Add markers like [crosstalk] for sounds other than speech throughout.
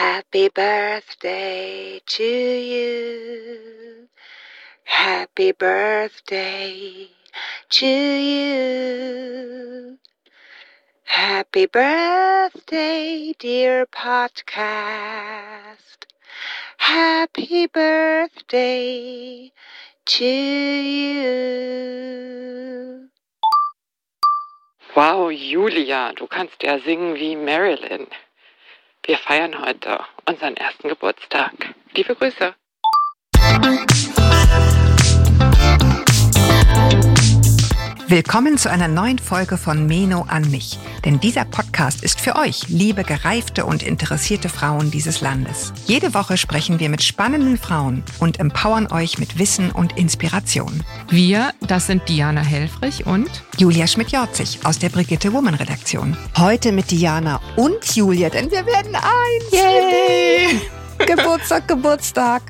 Happy birthday to you. Happy birthday to you. Happy birthday, dear podcast. Happy birthday to you. Wow, Julia, du kannst ja singen wie Marilyn. Wir feiern heute unseren ersten Geburtstag. Liebe Grüße. Willkommen zu einer neuen Folge von Meno an mich. Denn dieser Podcast ist für euch, liebe gereifte und interessierte Frauen dieses Landes. Jede Woche sprechen wir mit spannenden Frauen und empowern euch mit Wissen und Inspiration. Wir, das sind Diana Helfrich und Julia Schmidt-Jorzig aus der Brigitte Woman Redaktion. Heute mit Diana und Julia, denn wir werden eins. Yay! Geburtstag, Geburtstag.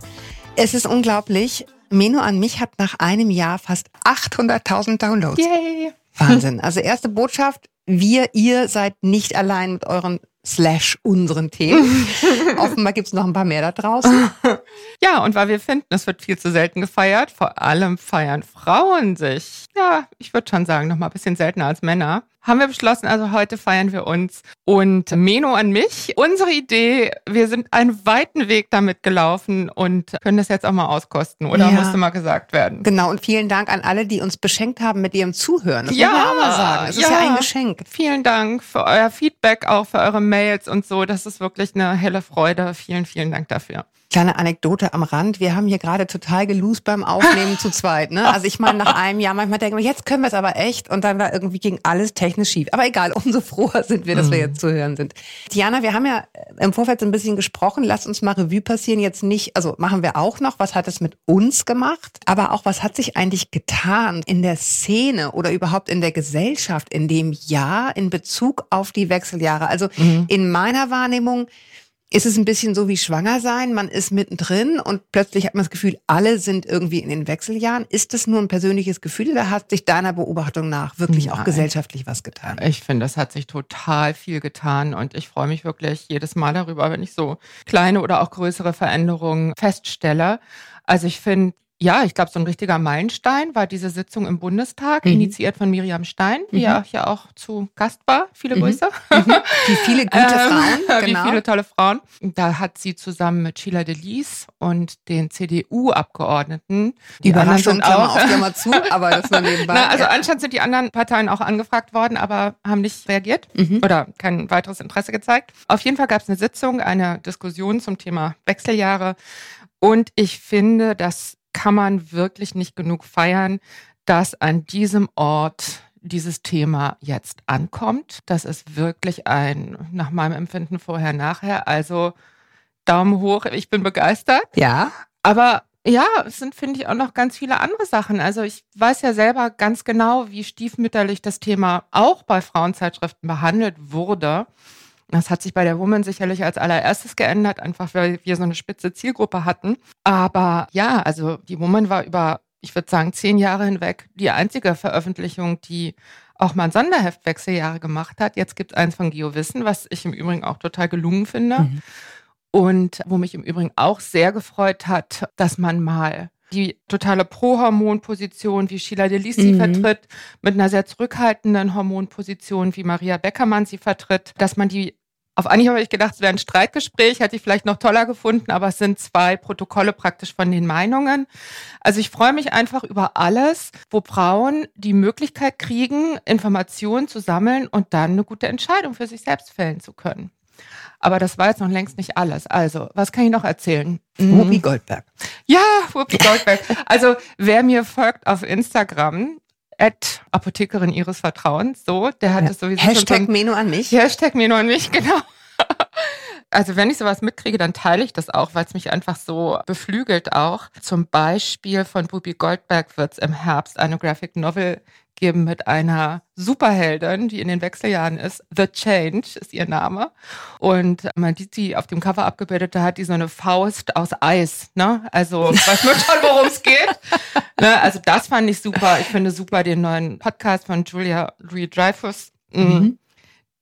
Es ist unglaublich. Meno an mich hat nach einem Jahr fast 800.000 Downloads. Yay! Wahnsinn. Also erste Botschaft, wir, ihr seid nicht allein mit euren slash unseren Themen. [laughs] Offenbar gibt's noch ein paar mehr da draußen. [laughs] Ja, und weil wir finden, es wird viel zu selten gefeiert, vor allem feiern Frauen sich, ja, ich würde schon sagen, noch mal ein bisschen seltener als Männer, haben wir beschlossen, also heute feiern wir uns. Und Meno an mich, unsere Idee, wir sind einen weiten Weg damit gelaufen und können das jetzt auch mal auskosten, oder Ja. musste mal gesagt werden? Genau, und vielen Dank an alle, die uns beschenkt haben mit ihrem Zuhören. Das Ja, muss man auch mal sagen. Es ist ja ja. ein Geschenk. Vielen Dank für euer Feedback, auch für eure Mails und so. Das ist wirklich eine helle Freude. Vielen, vielen Dank dafür. Kleine Anekdote am Rand. Wir haben hier gerade total gelost beim Aufnehmen zu zweit. Ne? Also ich meine, nach einem Jahr manchmal denken wir, jetzt können wir es aber echt. Und dann war irgendwie ging alles technisch schief. Aber egal, umso [laughs] froher sind wir, dass wir jetzt zu hören sind. Diana, wir haben ja im Vorfeld so ein bisschen gesprochen. Lass uns mal Revue passieren. Jetzt nicht, also machen wir auch noch, was hat es mit uns gemacht? Aber auch, was hat sich eigentlich getan in der Szene oder überhaupt in der Gesellschaft in dem Jahr in Bezug auf die Wechseljahre? Also in meiner Wahrnehmung ist es ein bisschen so wie schwanger sein. Man ist mittendrin und plötzlich hat man das Gefühl, alle sind irgendwie in den Wechseljahren. Ist das nur ein persönliches Gefühl oder hat sich deiner Beobachtung nach wirklich auch Nein. gesellschaftlich was getan? Ich finde, es hat sich total viel getan und ich freue mich wirklich jedes Mal darüber, wenn ich so kleine oder auch größere Veränderungen feststelle. Also ich finde, ja, ich glaube, so ein richtiger Meilenstein war diese Sitzung im Bundestag, Mhm. initiiert von Miriam Stein, die Mhm. ja hier auch zu Gast war. Viele Mhm. Grüße. Wie viele gute [laughs] Ähm, Frauen, [laughs] Wie genau. viele tolle Frauen. Da hat sie zusammen mit Sheila Delis und den CDU-Abgeordneten, die Überraschung, sind Klammer auch, auf, Klammer zu, aber das nur nebenbei. [laughs] na, also Ja. anscheinend sind die anderen Parteien auch angefragt worden, aber haben nicht reagiert Mhm. oder kein weiteres Interesse gezeigt. Auf jeden Fall gab es eine Sitzung, eine Diskussion zum Thema Wechseljahre. Und ich finde, das kann man wirklich nicht genug feiern, dass an diesem Ort dieses Thema jetzt ankommt. Das ist wirklich ein, nach meinem Empfinden vorher, nachher. Also Daumen hoch, ich bin begeistert. ja. Aber ja, es sind, finde ich, auch noch ganz viele andere Sachen. Also ich weiß ja selber ganz genau, wie stiefmütterlich das Thema auch bei Frauenzeitschriften behandelt wurde. Das hat sich bei der Woman sicherlich als allererstes geändert, einfach weil wir so eine spitze Zielgruppe hatten. Aber ja, also die Woman war über, ich würde sagen, zehn Jahre hinweg die einzige Veröffentlichung, die auch mal ein Sonderheft Wechseljahre gemacht hat. Jetzt gibt es eins von GeoWissen, was ich im Übrigen auch total gelungen finde. Mhm. Und wo mich im Übrigen auch sehr gefreut hat, dass man mal die totale Pro-Hormon-Position, wie Sheila Delis sie Mhm. vertritt, mit einer sehr zurückhaltenden Hormonposition, wie Maria Beckermann sie vertritt, dass man die auf Anhieb habe ich gedacht, es wäre ein Streitgespräch, hätte ich vielleicht noch toller gefunden, aber es sind zwei Protokolle praktisch von den Meinungen. Also ich freue mich einfach über alles, wo Frauen die Möglichkeit kriegen, Informationen zu sammeln und dann eine gute Entscheidung für sich selbst fällen zu können. Aber das war jetzt noch längst nicht alles. Also, was kann ich noch erzählen? Mm. Whoopi Goldberg. Ja, Whoopi Goldberg. Also, wer mir folgt auf Instagram, at Apothekerin ihres Vertrauens, so, der hat Ja. es sowieso schon so Hashtag ein- Meno an mich. Hashtag nur an mich, [laughs] genau. Also wenn ich sowas mitkriege, dann teile ich das auch, weil es mich einfach so beflügelt auch. Zum Beispiel von Bubi Goldberg wird es im Herbst eine Graphic Novel geben mit einer Superheldin, die in den Wechseljahren ist. The Change ist ihr Name. Und man sieht sie auf dem Cover abgebildet, da hat die so eine Faust aus Eis. Ne? Also [laughs] weiß man schon, worum es geht. Ne? Also das fand ich super. Ich finde super den neuen Podcast von Julia Louis Dreyfus. Mhm.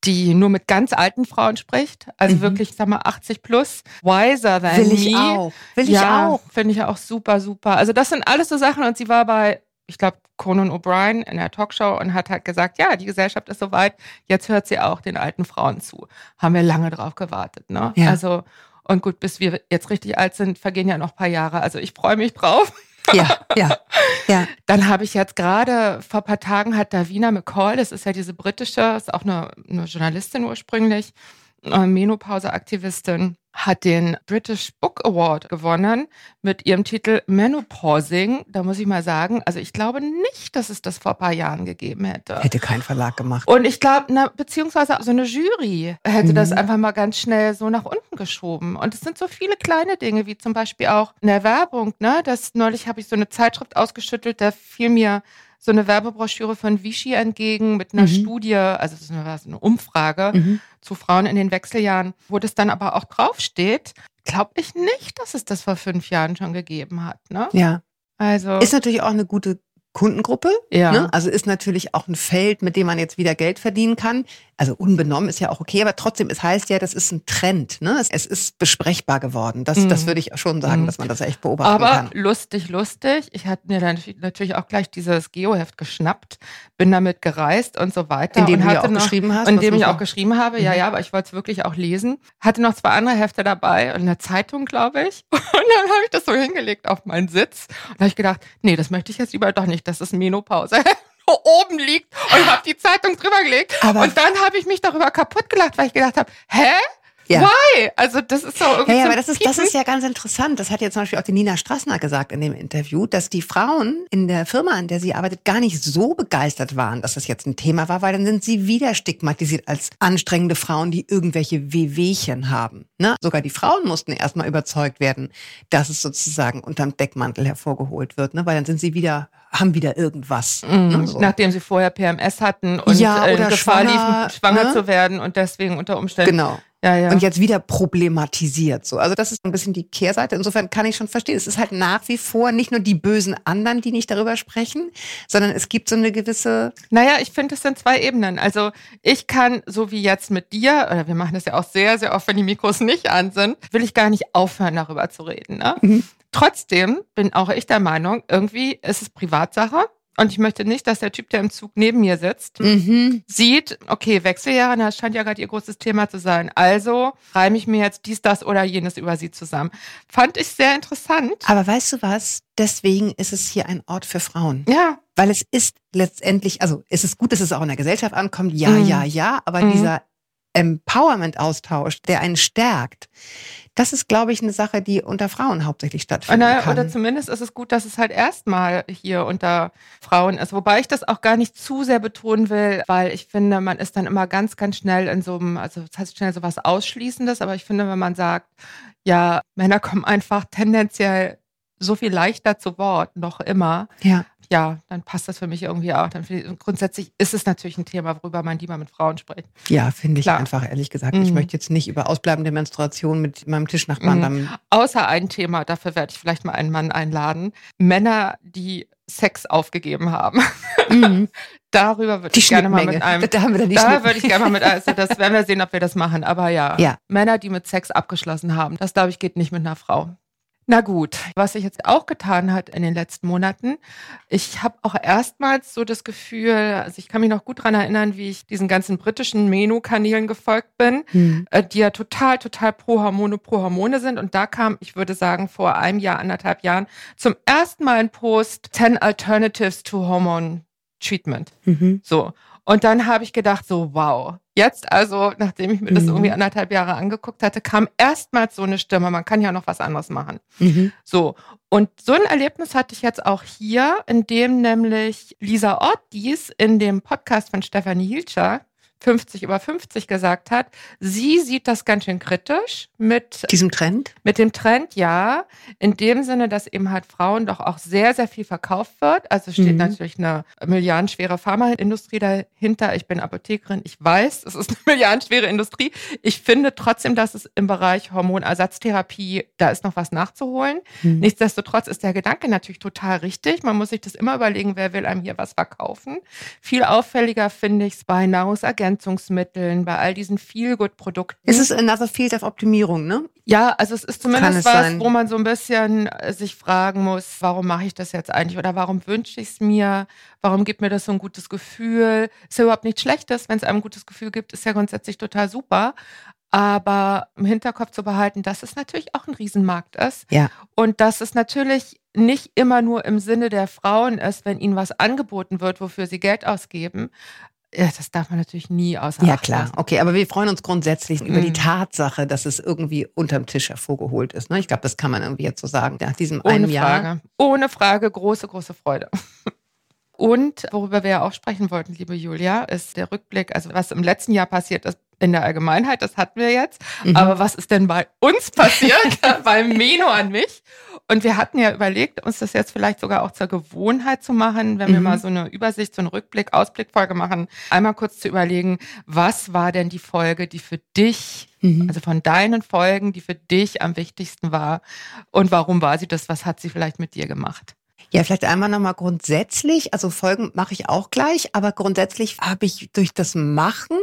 die nur mit ganz alten Frauen spricht. Also Mhm. wirklich, sag mal, 80 plus. Wiser than Will ich me. auch. Will ja, ich auch. Finde ich auch super, super. Also das sind alles so Sachen und sie war bei, ich glaube, Conan O'Brien in der Talkshow und hat halt gesagt, ja, die Gesellschaft ist soweit, jetzt hört sie auch den alten Frauen zu. Haben wir lange drauf gewartet, ne? Ja. Also, und gut, bis wir jetzt richtig alt sind, vergehen ja noch ein paar Jahre. Also ich freue mich drauf. Ja, ja, ja. [laughs] Dann habe ich jetzt gerade vor ein paar Tagen hat Davina McCall, das ist ja diese britische, ist auch eine, eine Journalistin ursprünglich, äh, Menopause-Aktivistin, hat den British Book Award gewonnen mit ihrem Titel Menopausing. Da muss ich mal sagen, also ich glaube nicht, dass es das vor ein paar Jahren gegeben hätte. Hätte kein Verlag gemacht. Und ich glaube, beziehungsweise so eine Jury hätte Mhm. das einfach mal ganz schnell so nach unten geschoben. Und es sind so viele kleine Dinge, wie zum Beispiel auch in der Werbung, ne? Das neulich habe ich so eine Zeitschrift ausgeschüttelt, da fiel mir so eine Werbebroschüre von Vichy entgegen mit einer Mhm. Studie, also das ist eine, was, eine Umfrage Mhm. zu Frauen in den Wechseljahren, wo das dann aber auch draufsteht, glaube ich nicht, dass es das vor fünf Jahren schon gegeben hat. Ne? Ja. Also Ist natürlich auch eine gute Kundengruppe. ja. Ne? Also ist natürlich auch ein Feld, mit dem man jetzt wieder Geld verdienen kann. Also unbenommen ist ja auch okay, aber trotzdem, es heißt ja, das ist ein Trend. Ne? Es, es ist besprechbar geworden. Das, Mhm. das würde ich schon sagen, Mhm. dass man das echt beobachten Aber kann. lustig, lustig. Ich hatte mir dann natürlich auch gleich dieses Geoheft geschnappt, bin damit gereist und so weiter. Indem und du ja auch noch, geschrieben hast. in dem ich auch geschrieben habe, ja, Mhm. ja, aber ich wollte es wirklich auch lesen. Hatte noch zwei andere Hefte dabei und eine Zeitung, glaube ich. [laughs] Und dann habe ich das so hingelegt auf meinen Sitz. Und da habe ich gedacht, nee, das möchte ich jetzt lieber doch nicht, dass es Menopause [laughs] oben liegt und habe die Zeitung drüber gelegt. Aber- und dann habe ich mich darüber kaputt gelacht, weil ich gedacht habe, hä? Ja. Why? Also das ist so irgendwie Ja, ja, aber das ist, das ist ja ganz interessant. Das hat jetzt zum Beispiel auch die Nina Strassner gesagt in dem Interview, dass die Frauen in der Firma, an der sie arbeitet, gar nicht so begeistert waren, dass das jetzt ein Thema war, weil dann sind sie wieder stigmatisiert als anstrengende Frauen, die irgendwelche Wehwehchen haben. Ne? Sogar die Frauen mussten erstmal überzeugt werden, dass es sozusagen unterm Deckmantel hervorgeholt wird, ne? weil dann sind sie wieder, haben wieder irgendwas. Mhm, Ne? So. Nachdem sie vorher PMS hatten und Ja, äh, Gefahr schwanger, liefen, schwanger ne? zu werden und deswegen unter Umständen. Genau. Ja, ja. Und jetzt wieder problematisiert. So, also das ist ein bisschen die Kehrseite. Insofern kann ich schon verstehen. Es ist halt nach wie vor nicht nur die bösen anderen, die nicht darüber sprechen, sondern es gibt so eine gewisse. naja, ich finde, es sind zwei Ebenen. Also ich kann, so wie jetzt mit dir, oder wir machen das ja auch sehr, sehr oft, wenn die Mikros nicht an sind, will ich gar nicht aufhören, darüber zu reden. Ne? Mhm. Trotzdem bin auch ich der Meinung, irgendwie ist es Privatsache. Und ich möchte nicht, dass der Typ, der im Zug neben mir sitzt, Mhm. sieht, okay, Wechseljahre, das scheint ja gerade ihr großes Thema zu sein. Also reime ich mir jetzt dies, das oder jenes über sie zusammen. Fand ich sehr interessant. Aber weißt du was? Deswegen ist es hier ein Ort für Frauen. Ja, Weil es ist letztendlich, also es ist gut, dass es auch in der Gesellschaft ankommt. Ja, Mhm. ja, ja. Aber Mhm. dieser Empowerment-Austausch, der einen stärkt, das ist, glaube ich, eine Sache, die unter Frauen hauptsächlich stattfinden Naja, oder zumindest ist es gut, dass es halt erstmal hier unter Frauen ist. Wobei ich das auch gar nicht zu sehr betonen will, weil ich finde, man ist dann immer ganz, ganz schnell in so einem, also das heißt schnell so was Ausschließendes, aber ich finde, wenn man sagt, ja, Männer kommen einfach tendenziell so viel leichter zu Wort, noch immer, ja. Ja, dann passt das für mich irgendwie auch. Dann ich, und grundsätzlich ist es natürlich ein Thema, worüber man lieber mit Frauen spricht. Ja, finde ich Klar. einfach, ehrlich gesagt. Ich Mhm. möchte jetzt nicht über ausbleibende Menstruation mit meinem Tischnachbarn Mhm. dann Außer ein Thema, dafür werde ich vielleicht mal einen Mann einladen. Männer, die Sex aufgegeben haben. [laughs] Darüber würde ich gerne mal mit einem. Da haben wir dann die Da würde ich gerne mal mit, also das [laughs] werden wir sehen, ob wir das machen. Aber ja, Ja. Männer, die mit Sex abgeschlossen haben, das glaube ich geht nicht mit einer Frau. Na gut, was sich jetzt auch getan hat in den letzten Monaten, ich habe auch erstmals so das Gefühl, also ich kann mich noch gut dran erinnern, wie ich diesen ganzen britischen Menu-Kanälen gefolgt bin, Hm. äh, die ja total, total pro Hormone, pro Hormone sind. Und da kam, ich würde sagen, vor einem Jahr, anderthalb Jahren zum ersten Mal ein Post 10 Alternatives to Hormone Treatment. Mhm. So. Und dann habe ich gedacht, so, wow. Jetzt also, nachdem ich mir das Mhm. irgendwie anderthalb Jahre angeguckt hatte, kam erstmals so eine Stimme, man kann ja noch was anderes machen. Mhm. So. Und so ein Erlebnis hatte ich jetzt auch hier, in dem nämlich Lisa Ortiz in dem Podcast von Stefanie Hilscher 50 über 50 gesagt hat, sie sieht das ganz schön kritisch mit Diesem Trend? mit dem Trend, ja, in dem Sinne, dass eben halt Frauen doch auch sehr, sehr viel verkauft wird. Also steht Mhm. natürlich eine milliardenschwere Pharmaindustrie dahinter. Ich bin Apothekerin, ich weiß, es ist eine milliardenschwere Industrie. Ich finde trotzdem, dass es im Bereich Hormonersatztherapie, da ist noch was nachzuholen. Mhm. Nichtsdestotrotz ist der Gedanke natürlich total richtig. Man muss sich das immer überlegen, wer will einem hier was verkaufen. Viel auffälliger finde ich es bei Nahrungsergänzungsmitteln Nahrungsergänzungsmitteln, bei all diesen Feel-Good-Produkten. Es ist another field of Optimierung, ne? Ja, also es ist zumindest es was, sein. wo man so ein bisschen äh, sich fragen muss, warum mache ich das jetzt eigentlich oder warum wünsche ich es mir? Warum gibt mir das so ein gutes Gefühl? Ist ja überhaupt nichts Schlechtes, wenn es einem ein gutes Gefühl gibt, ist ja grundsätzlich total super. Aber im Hinterkopf zu behalten, dass es natürlich auch ein Riesenmarkt ist. Ja. Und dass es natürlich nicht immer nur im Sinne der Frauen ist, wenn ihnen was angeboten wird, wofür sie Geld ausgeben. Ja, das darf man natürlich nie außer Ja, Acht klar. lassen. Okay, aber wir freuen uns grundsätzlich über die Mhm. Tatsache, dass es irgendwie unterm Tisch hervorgeholt ist. Ne? Ich glaube, das kann man irgendwie jetzt so sagen. Nach diesem Ohne einen Jahr. Frage. Ohne Frage, große, große Freude. [laughs] Und worüber wir ja auch sprechen wollten, liebe Julia, ist der Rückblick, also was im letzten Jahr passiert ist in der Allgemeinheit, das hatten wir jetzt. Mhm. Aber was ist denn bei uns passiert, [laughs] bei Meno an mich? Und wir hatten ja überlegt, uns das jetzt vielleicht sogar auch zur Gewohnheit zu machen, wenn wir Mhm. mal so eine Übersicht, so einen Rückblick, Ausblickfolge machen, einmal kurz zu überlegen, was war denn die Folge, die für dich Mhm. also von deinen Folgen, die für dich am wichtigsten war und warum war sie das? Was hat sie vielleicht mit dir gemacht? Ja, vielleicht einmal nochmal grundsätzlich. Also Folgen mache ich auch gleich, aber grundsätzlich habe ich durch das Machen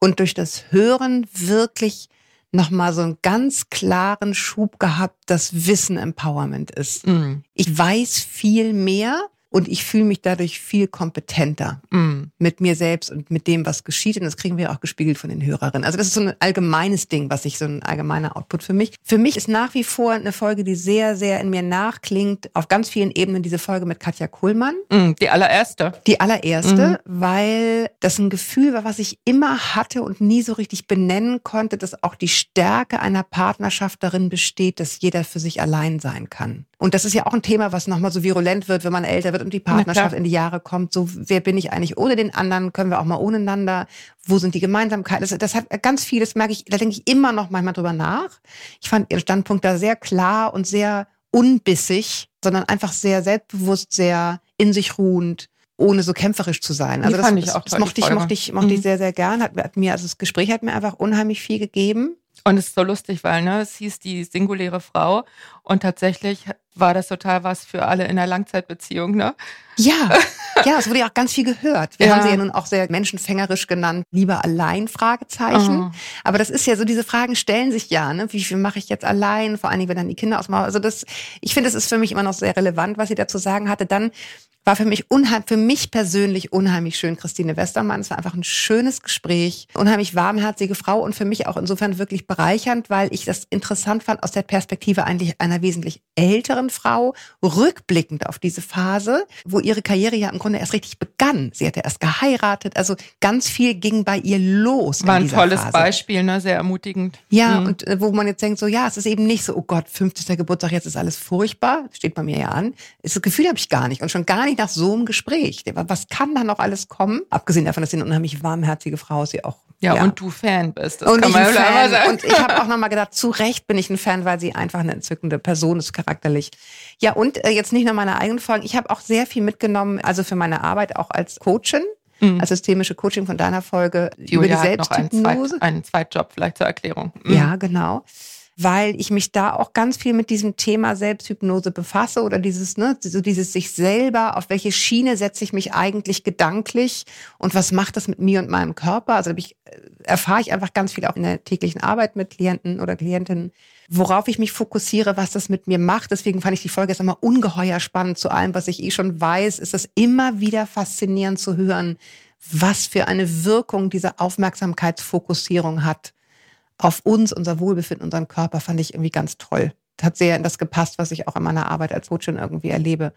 und durch das Hören wirklich nochmal so einen ganz klaren Schub gehabt, dass Wissen Empowerment ist. Mm, Ich weiß viel mehr und ich fühle mich dadurch viel kompetenter mm, mit mir selbst und mit dem, was geschieht. Und das kriegen wir auch gespiegelt von den Hörerinnen. Also das ist so ein allgemeines Ding, was ich so ein allgemeiner Output für mich. Für mich ist nach wie vor eine Folge, die sehr, sehr in mir nachklingt, auf ganz vielen Ebenen diese Folge mit Katja Kuhlmann. mm, die allererste. Die allererste, weil das ein Gefühl war, was ich immer hatte und nie so richtig benennen konnte, dass auch die Stärke einer Partnerschaft darin besteht, dass jeder für sich allein sein kann. Und das ist ja auch ein Thema, was nochmal so virulent wird, wenn man älter wird und die. Partnerschaft in die Jahre kommt. So, wer bin ich eigentlich ohne den anderen? Können wir auch mal ohne einander? Wo sind die Gemeinsamkeiten? Das, das hat ganz viel, das merke ich, da denke ich immer noch manchmal drüber nach. Ich fand ihren Standpunkt da sehr klar und sehr unbissig, sondern einfach sehr selbstbewusst, sehr in sich ruhend, ohne so kämpferisch zu sein. Die Also das, fand ich auch das die mochte ich, mochte ich, mochte ich sehr, sehr gern. Hat, hat mir, also das Gespräch hat mir einfach unheimlich viel gegeben. Und es ist so lustig, weil ne, es hieß die singuläre Frau und tatsächlich war das total was für alle in einer Langzeitbeziehung. Ne? Ja, ja, es wurde ja auch ganz viel gehört. Wir Ja. haben sie ja nun auch sehr menschenfängerisch genannt, lieber allein, Fragezeichen. Oh. Aber das ist ja so, diese Fragen stellen sich ja, ne? Wie viel mache ich jetzt allein? Vor allen Dingen, wenn dann die Kinder ausmachen. Also das, ich finde, es ist für mich immer noch sehr relevant, was sie dazu sagen hatte. Dann war für mich unheimlich, für mich persönlich unheimlich schön, Christine Westermann. Es war einfach ein schönes Gespräch, unheimlich warmherzige Frau und für mich auch insofern wirklich bereichernd, weil ich das interessant fand aus der Perspektive eigentlich einer wesentlich älteren Frau, rückblickend auf diese Phase, wo ihre Karriere ja im Grunde erst richtig begann. Sie hatte erst geheiratet, also ganz viel ging bei ihr los. War in ein tolles Phase. Beispiel, ne? sehr ermutigend. Ja, Mhm. und äh, wo man jetzt denkt, so ja, es ist eben nicht so, oh Gott, 50. Geburtstag, jetzt ist alles furchtbar, steht bei mir ja an. Das Gefühl habe ich gar nicht und schon gar nicht nach so einem Gespräch. Was kann da noch alles kommen? Abgesehen davon, dass sie eine unheimlich warmherzige Frau ist, sie auch. ja, und du Fan bist. Das und kann ich man ja Fan. sagen. Und ich habe auch nochmal gedacht, zu Recht bin ich ein Fan, weil sie einfach eine entzückende Person ist, charakterlich. Ja, und äh, jetzt nicht nur meine eigenen Folgen. Ich habe auch sehr viel mitgenommen, also für meine Arbeit auch als Coachin, Mhm. als systemische Coaching von deiner Folge Julia über die hat noch einen, Selbsthypnose. Zweit, einen Zweitjob vielleicht zur Erklärung. Mhm. Ja, genau. Weil ich mich da auch ganz viel mit diesem Thema Selbsthypnose befasse oder dieses, ne, so dieses sich selber, auf welche Schiene setze ich mich eigentlich gedanklich und was macht das mit mir und meinem Körper? Also ich, äh, erfahre ich einfach ganz viel auch in der täglichen Arbeit mit Klienten oder Klientinnen, worauf ich mich fokussiere, was das mit mir macht. Deswegen fand ich die Folge jetzt nochmal ungeheuer spannend zu allem, was ich eh schon weiß, ist es immer wieder faszinierend zu hören, was für eine Wirkung diese Aufmerksamkeitsfokussierung hat auf uns, unser Wohlbefinden, unseren Körper, fand ich irgendwie ganz toll. Hat sehr in das gepasst, was ich auch in meiner Arbeit als Coachin irgendwie erlebe.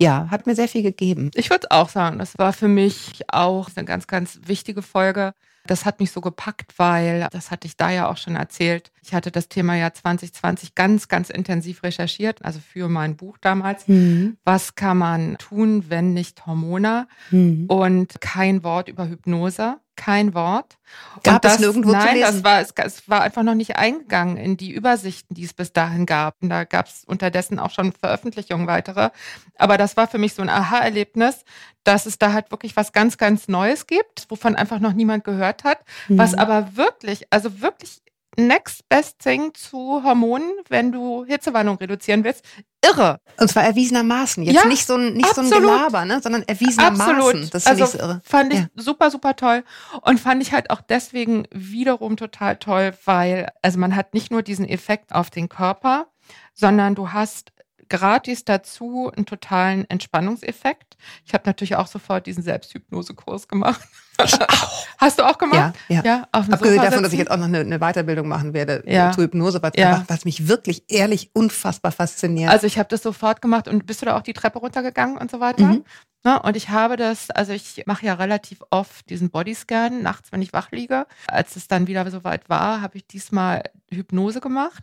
Ja, hat mir sehr viel gegeben. Ich würde auch sagen, das war für mich auch eine ganz, ganz wichtige Folge. Das hat mich so gepackt, weil, das hatte ich da ja auch schon erzählt, ich hatte das Thema ja 2020 ganz, ganz intensiv recherchiert, also für mein Buch damals. Mhm. Was kann man tun, wenn nicht Hormone? Mhm. Und kein Wort über Hypnose, kein Wort. Gab Und das, es nirgendwo zu nein, lesen? das war, es, es war einfach noch nicht eingegangen in die Übersichten, die es bis dahin gab. Und da gab es unterdessen auch schon Veröffentlichungen weitere. Aber das war für mich so ein Aha-Erlebnis, dass es da halt wirklich was ganz, ganz Neues gibt, wovon einfach noch niemand gehört hat, was Mhm. aber wirklich, also wirklich next best thing zu Hormonen, wenn du Hitzewandlung reduzieren willst. Irre. Und zwar erwiesenermaßen. Jetzt Ja, nicht so ein, nicht so ein. Gelaber, ne, sondern erwiesenermaßen. Absolut. Das also ich so irre. fand ich Ja. super, super toll. Und fand ich halt auch deswegen wiederum total toll, weil, also man hat nicht nur diesen Effekt auf den Körper, sondern du hast gratis dazu einen totalen Entspannungseffekt. Ich habe natürlich auch sofort diesen Selbsthypnosekurs gemacht. [laughs] Hast du auch gemacht? Ja, ja. Ja, Abgesehen davon, dass ich jetzt auch noch eine, eine Weiterbildung machen werde Ja. zur Hypnose, was, Ja. was mich wirklich ehrlich unfassbar fasziniert. Also ich habe das sofort gemacht und bist du da auch die Treppe runtergegangen und so weiter? Mhm. Ne? Und ich habe das, also ich mache ja relativ oft diesen Bodyscan nachts, wenn ich wach liege. Als es dann wieder soweit war, habe ich diesmal Hypnose gemacht.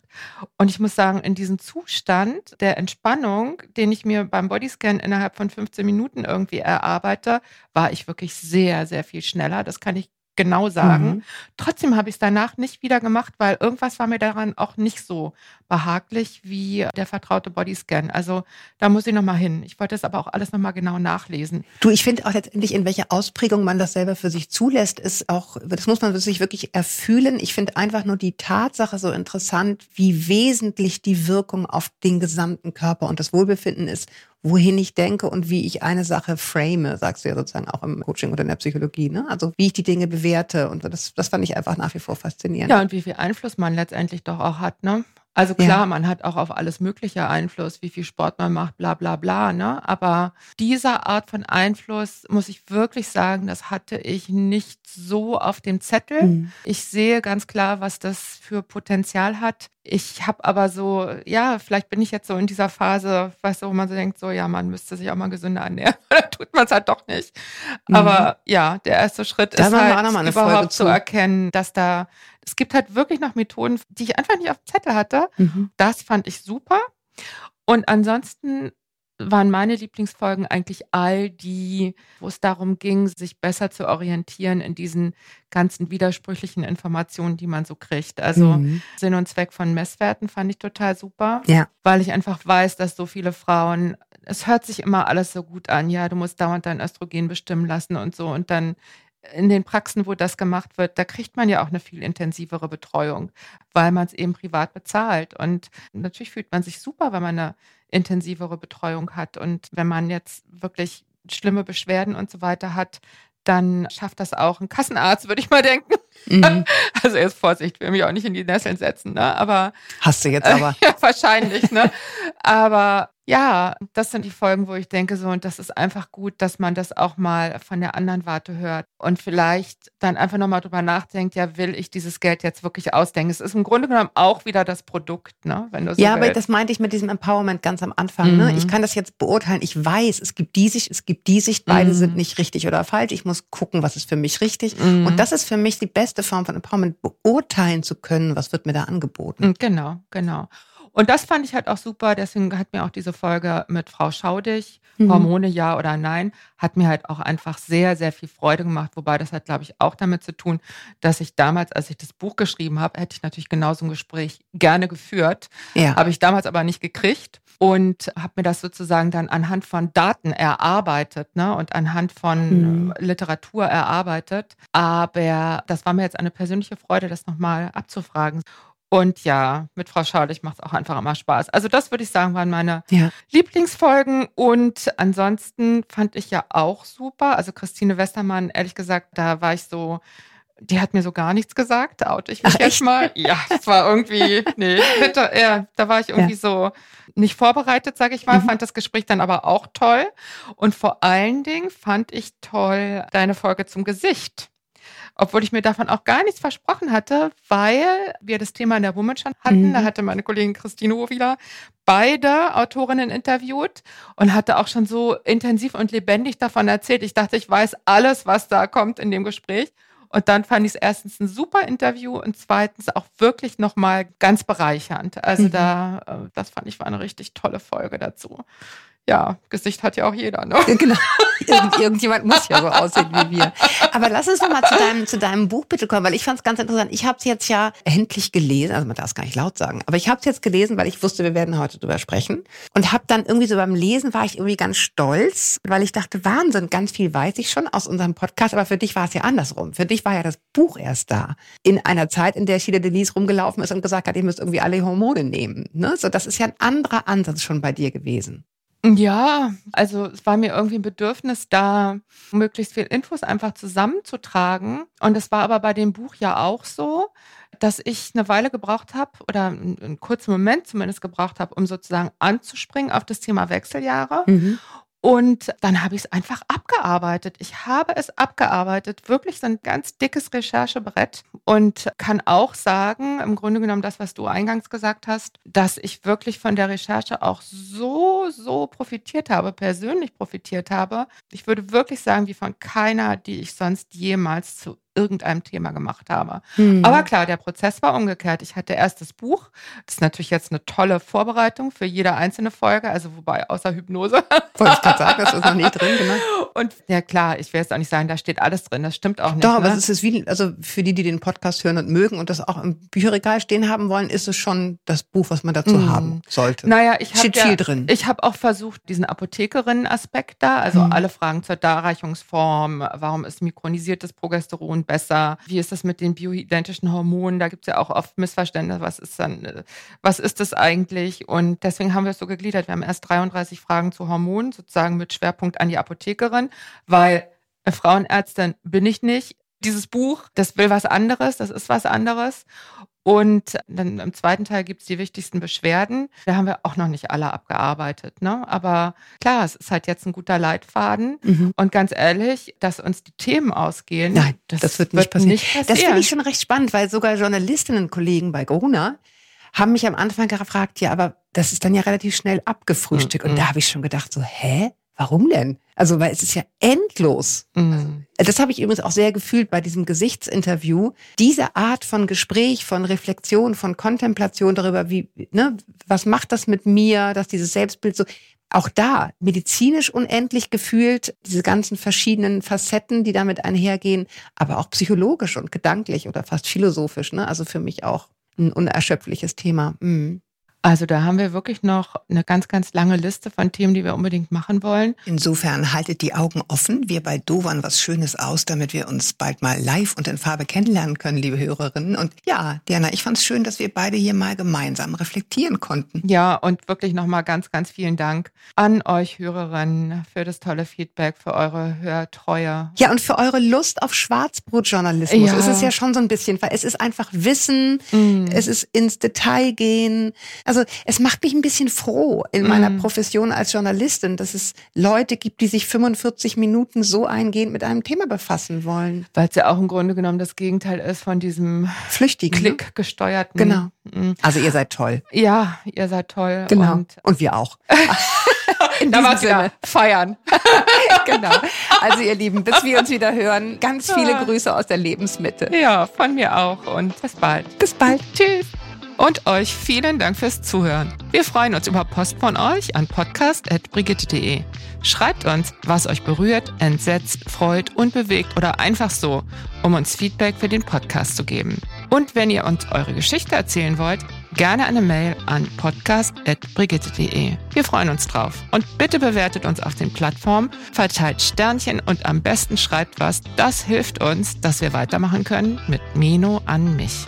Und ich muss sagen, in diesem Zustand der Entspannung, den ich mir beim Bodyscan innerhalb von 15 Minuten irgendwie erarbeite, war ich wirklich sehr, sehr viel schneller. Das kann ich genau sagen. Mhm. Trotzdem habe ich es danach nicht wieder gemacht, weil irgendwas war mir daran auch nicht so behaglich wie der vertraute Bodyscan. Also da muss ich nochmal hin. Ich wollte das aber auch alles nochmal genau nachlesen. Du, ich finde auch letztendlich, in welcher Ausprägung man das selber für sich zulässt, ist auch, das muss man sich wirklich erfühlen. Ich finde einfach nur die Tatsache so interessant, wie wesentlich die Wirkung auf den gesamten Körper und das Wohlbefinden ist, wohin ich denke und wie ich eine Sache frame, sagst du ja sozusagen auch im Coaching oder in der Psychologie, ne? Also wie ich die Dinge bewerte und das, das fand ich einfach nach wie vor faszinierend. Ja, und wie viel Einfluss man letztendlich doch auch hat, ne? Also Ja. klar, man hat auch auf alles mögliche Einfluss, wie viel Sport man macht, bla bla bla, ne? Aber dieser Art von Einfluss, muss ich wirklich sagen, das hatte ich nicht so auf dem Zettel. Mhm. Ich sehe ganz klar, was das für Potenzial hat. Ich habe aber so, ja, vielleicht bin ich jetzt so in dieser Phase, weißt du, wo man so denkt, so, ja, man müsste sich auch mal gesünder ernähren. [laughs] Oder tut man es halt doch nicht. Aber ja, der erste Schritt Mhm. Da ist halt überhaupt zu. zu erkennen, dass da, es gibt halt wirklich noch Methoden, die ich einfach nicht auf dem Zettel hatte. Mhm. Das fand ich super. Und ansonsten waren meine Lieblingsfolgen eigentlich all die, wo es darum ging, sich besser zu orientieren in diesen ganzen widersprüchlichen Informationen, die man so kriegt. Also Mhm. Sinn und Zweck von Messwerten fand ich total super, Ja. weil ich einfach weiß, dass so viele Frauen, es hört sich immer alles so gut an, ja, du musst dauernd dein Östrogen bestimmen lassen und so und dann in den Praxen, wo das gemacht wird, da kriegt man ja auch eine viel intensivere Betreuung, weil man es eben privat bezahlt. Und natürlich fühlt man sich super, wenn man eine intensivere Betreuung hat. Und wenn man jetzt wirklich schlimme Beschwerden und so weiter hat, dann schafft das auch ein Kassenarzt, würde ich mal denken. Mhm. [laughs] Also erst Vorsicht, will mich auch nicht in die Nesseln setzen, ne? Aber Hast du jetzt [laughs] aber. ja, wahrscheinlich, ne? Aber ja, das sind die Folgen, wo ich denke, so, und das ist einfach gut, dass man das auch mal von der anderen Warte hört und vielleicht dann einfach nochmal drüber nachdenkt, ja, will ich dieses Geld jetzt wirklich ausdenken? Es ist im Grunde genommen auch wieder das Produkt, ne? Wenn du so Ja, aber willst. das meinte ich mit diesem Empowerment ganz am Anfang. Ne? Mhm. Ich kann das jetzt beurteilen. Ich weiß, es gibt die Sicht, es gibt die Sicht. Beide Mhm. sind nicht richtig oder falsch. Ich muss gucken, was ist für mich richtig. Mhm. Und das ist für mich die beste Form von Empowerment, beurteilen zu können, was wird mir da angeboten. Mm, Genau, genau. Und das fand ich halt auch super. Deswegen hat mir auch diese Folge mit Frau Schaudig, Mhm. Hormone ja oder nein, hat mir halt auch einfach sehr, sehr viel Freude gemacht. Wobei das hat, glaube ich, auch damit zu tun, dass ich damals, als ich das Buch geschrieben habe, hätte ich natürlich genau so ein Gespräch gerne geführt. Ja. Habe ich damals aber nicht gekriegt und habe mir das sozusagen dann anhand von Daten erarbeitet ne? und anhand von Mhm. Literatur erarbeitet. Aber das war mir jetzt eine persönliche Freude, das nochmal abzufragen. Und ja, mit Frau Schaulich macht es auch einfach immer Spaß. Also das würde ich sagen, waren meine Ja. Lieblingsfolgen. Und ansonsten fand ich ja auch super. Also Christine Westermann, ehrlich gesagt, da war ich so, die hat mir so gar nichts gesagt, da oute ich mich Ach, jetzt echt? mal. Ja, es war irgendwie, [laughs] nee, bitte, ja, da war ich irgendwie so nicht vorbereitet, sage ich mal, Mhm. fand das Gespräch dann aber auch toll. Und vor allen Dingen fand ich toll deine Folge zum Gesicht. Obwohl ich mir davon auch gar nichts versprochen hatte, weil wir das Thema in der Woman schon hatten. Mhm. Da hatte meine Kollegin Christine wieder beide Autorinnen interviewt und hatte auch schon so intensiv und lebendig davon erzählt. Ich dachte, ich weiß alles, was da kommt in dem Gespräch. Und dann fand ich es erstens ein super Interview und zweitens auch wirklich nochmal ganz bereichernd. Also Mhm. da, äh, das fand ich war eine richtig tolle Folge dazu. Ja, Gesicht hat ja auch jeder, ne? Genau. [laughs] Irgend, irgendjemand muss ja so aussehen wie wir. Aber lass uns noch mal zu deinem, zu deinem Buch bitte kommen, weil ich fand es ganz interessant. Ich habe es jetzt ja endlich gelesen, also man darf es gar nicht laut sagen, aber ich habe es jetzt gelesen, weil ich wusste, wir werden heute drüber sprechen. Und habe dann irgendwie so beim Lesen war ich irgendwie ganz stolz, weil ich dachte, Wahnsinn, ganz viel weiß ich schon aus unserem Podcast, aber für dich war es ja andersrum. Für dich war ja das Buch erst da. In einer Zeit, in der Sheila Denise rumgelaufen ist und gesagt hat, ihr müsst irgendwie alle Hormone nehmen. Ne? So, das ist ja ein anderer Ansatz schon bei dir gewesen. Ja, also es war mir irgendwie ein Bedürfnis, da möglichst viel Infos einfach zusammenzutragen. Und es war aber bei dem Buch ja auch so, dass ich eine Weile gebraucht habe oder einen, kurzen Moment zumindest gebraucht habe, um sozusagen anzuspringen auf das Thema Wechseljahre. Mhm. Und dann habe ich es einfach abgearbeitet. Ich habe es abgearbeitet, wirklich so ein ganz dickes Recherchebrett und kann auch sagen, im Grunde genommen das, was du eingangs gesagt hast, dass ich wirklich von der Recherche auch so, so profitiert habe, persönlich profitiert habe. Ich würde wirklich sagen, wie von keiner, die ich sonst jemals zu irgendeinem Thema gemacht habe. Hm. Aber klar, der Prozess war umgekehrt. Ich hatte erst das Buch. Das ist natürlich jetzt eine tolle Vorbereitung für jede einzelne Folge, also wobei außer Hypnose. Wollte ich gerade sagen, das ist noch nicht drin, genau. [laughs] Und ja klar, ich will jetzt auch nicht sagen, da steht alles drin. Das stimmt auch nicht. Doch, aber ne? es ist wie, also für die, die den Podcast hören und mögen und das auch im Bücherregal stehen haben wollen, ist es schon das Buch, was man dazu Mm. haben sollte. Naja, ich habe ja, viel drin. Ich habe auch versucht, diesen Apothekerinnen-Aspekt da, also Mhm. alle Fragen zur Darreichungsform, warum ist mikronisiertes Progesteron besser, wie ist das mit den bioidentischen Hormonen, da gibt es ja auch oft Missverständnisse, was ist dann, äh, was ist das eigentlich? Und deswegen haben wir es so gegliedert. Wir haben erst 33 Fragen zu Hormonen, sozusagen mit Schwerpunkt an die Apothekerin, weil äh, Frauenärztin bin ich nicht. Dieses Buch, das will was anderes, das ist was anderes. Und dann im zweiten Teil gibt's die wichtigsten Beschwerden. Da haben wir auch noch nicht alle abgearbeitet. Ne? Aber klar, es ist halt jetzt ein guter Leitfaden. Mhm. Und ganz ehrlich, dass uns die Themen ausgehen, Nein, das, wird nicht passieren. nicht Das finde passieren. ich schon recht spannend, weil sogar Journalistinnen-Kollegen bei Corona haben mich am Anfang gefragt, ja, aber das ist dann ja relativ schnell abgefrühstückt. Und Mhm. da habe ich schon gedacht, so, hä? Warum denn? Also, weil es ist ja endlos. Mm. Das habe ich übrigens auch sehr gefühlt bei diesem Gesichtsinterview. Diese Art von Gespräch, von Reflexion, von Kontemplation darüber, wie, ne, was macht das mit mir, dass dieses Selbstbild so, auch da medizinisch unendlich gefühlt, diese ganzen verschiedenen Facetten, die damit einhergehen, aber auch psychologisch und gedanklich oder fast philosophisch, ne? Also für mich auch ein unerschöpfliches Thema. Mhm. Also da haben wir wirklich noch eine ganz, ganz lange Liste von Themen, die wir unbedingt machen wollen. Insofern haltet die Augen offen. Wir bei Dovan was Schönes aus, damit wir uns bald mal live und in Farbe kennenlernen können, liebe Hörerinnen. Und ja, Diana, ich fand es schön, dass wir beide hier mal gemeinsam reflektieren konnten. Ja, und wirklich nochmal ganz, ganz vielen Dank an euch Hörerinnen für das tolle Feedback, für eure Hörtreue. Ja, und für eure Lust auf Schwarzbrotjournalismus Ja. ist es ja schon so ein bisschen, weil es ist einfach Wissen, es ist ins Detail gehen. Also es macht mich ein bisschen froh in meiner Mm. Profession als Journalistin, dass es Leute gibt, die sich 45 Minuten so eingehend mit einem Thema befassen wollen. Weil es ja auch im Grunde genommen das Gegenteil ist von diesem Flüchtig. Ne? Klick gesteuerten. Genau. Mm. Also ihr seid toll. Ja, ihr seid toll. Genau. Und Und wir auch. [laughs] In da diesem wieder feiern. [laughs] genau. Also ihr Lieben, bis wir uns wieder hören, ganz viele. Grüße aus der Lebensmitte. Ja, von mir auch. Und bis bald. Bis bald. Tschüss. Und euch vielen Dank fürs Zuhören. Wir freuen uns über Post von euch an podcast.brigitte.de. Schreibt uns, was euch berührt, entsetzt, freut und bewegt oder einfach so, um uns Feedback für den Podcast zu geben. Und wenn ihr uns eure Geschichte erzählen wollt, gerne eine Mail an podcast.brigitte.de. Wir freuen uns drauf. Und bitte bewertet uns auf den Plattformen, verteilt Sternchen und am besten schreibt was. Das hilft uns, dass wir weitermachen können mit Meno an mich.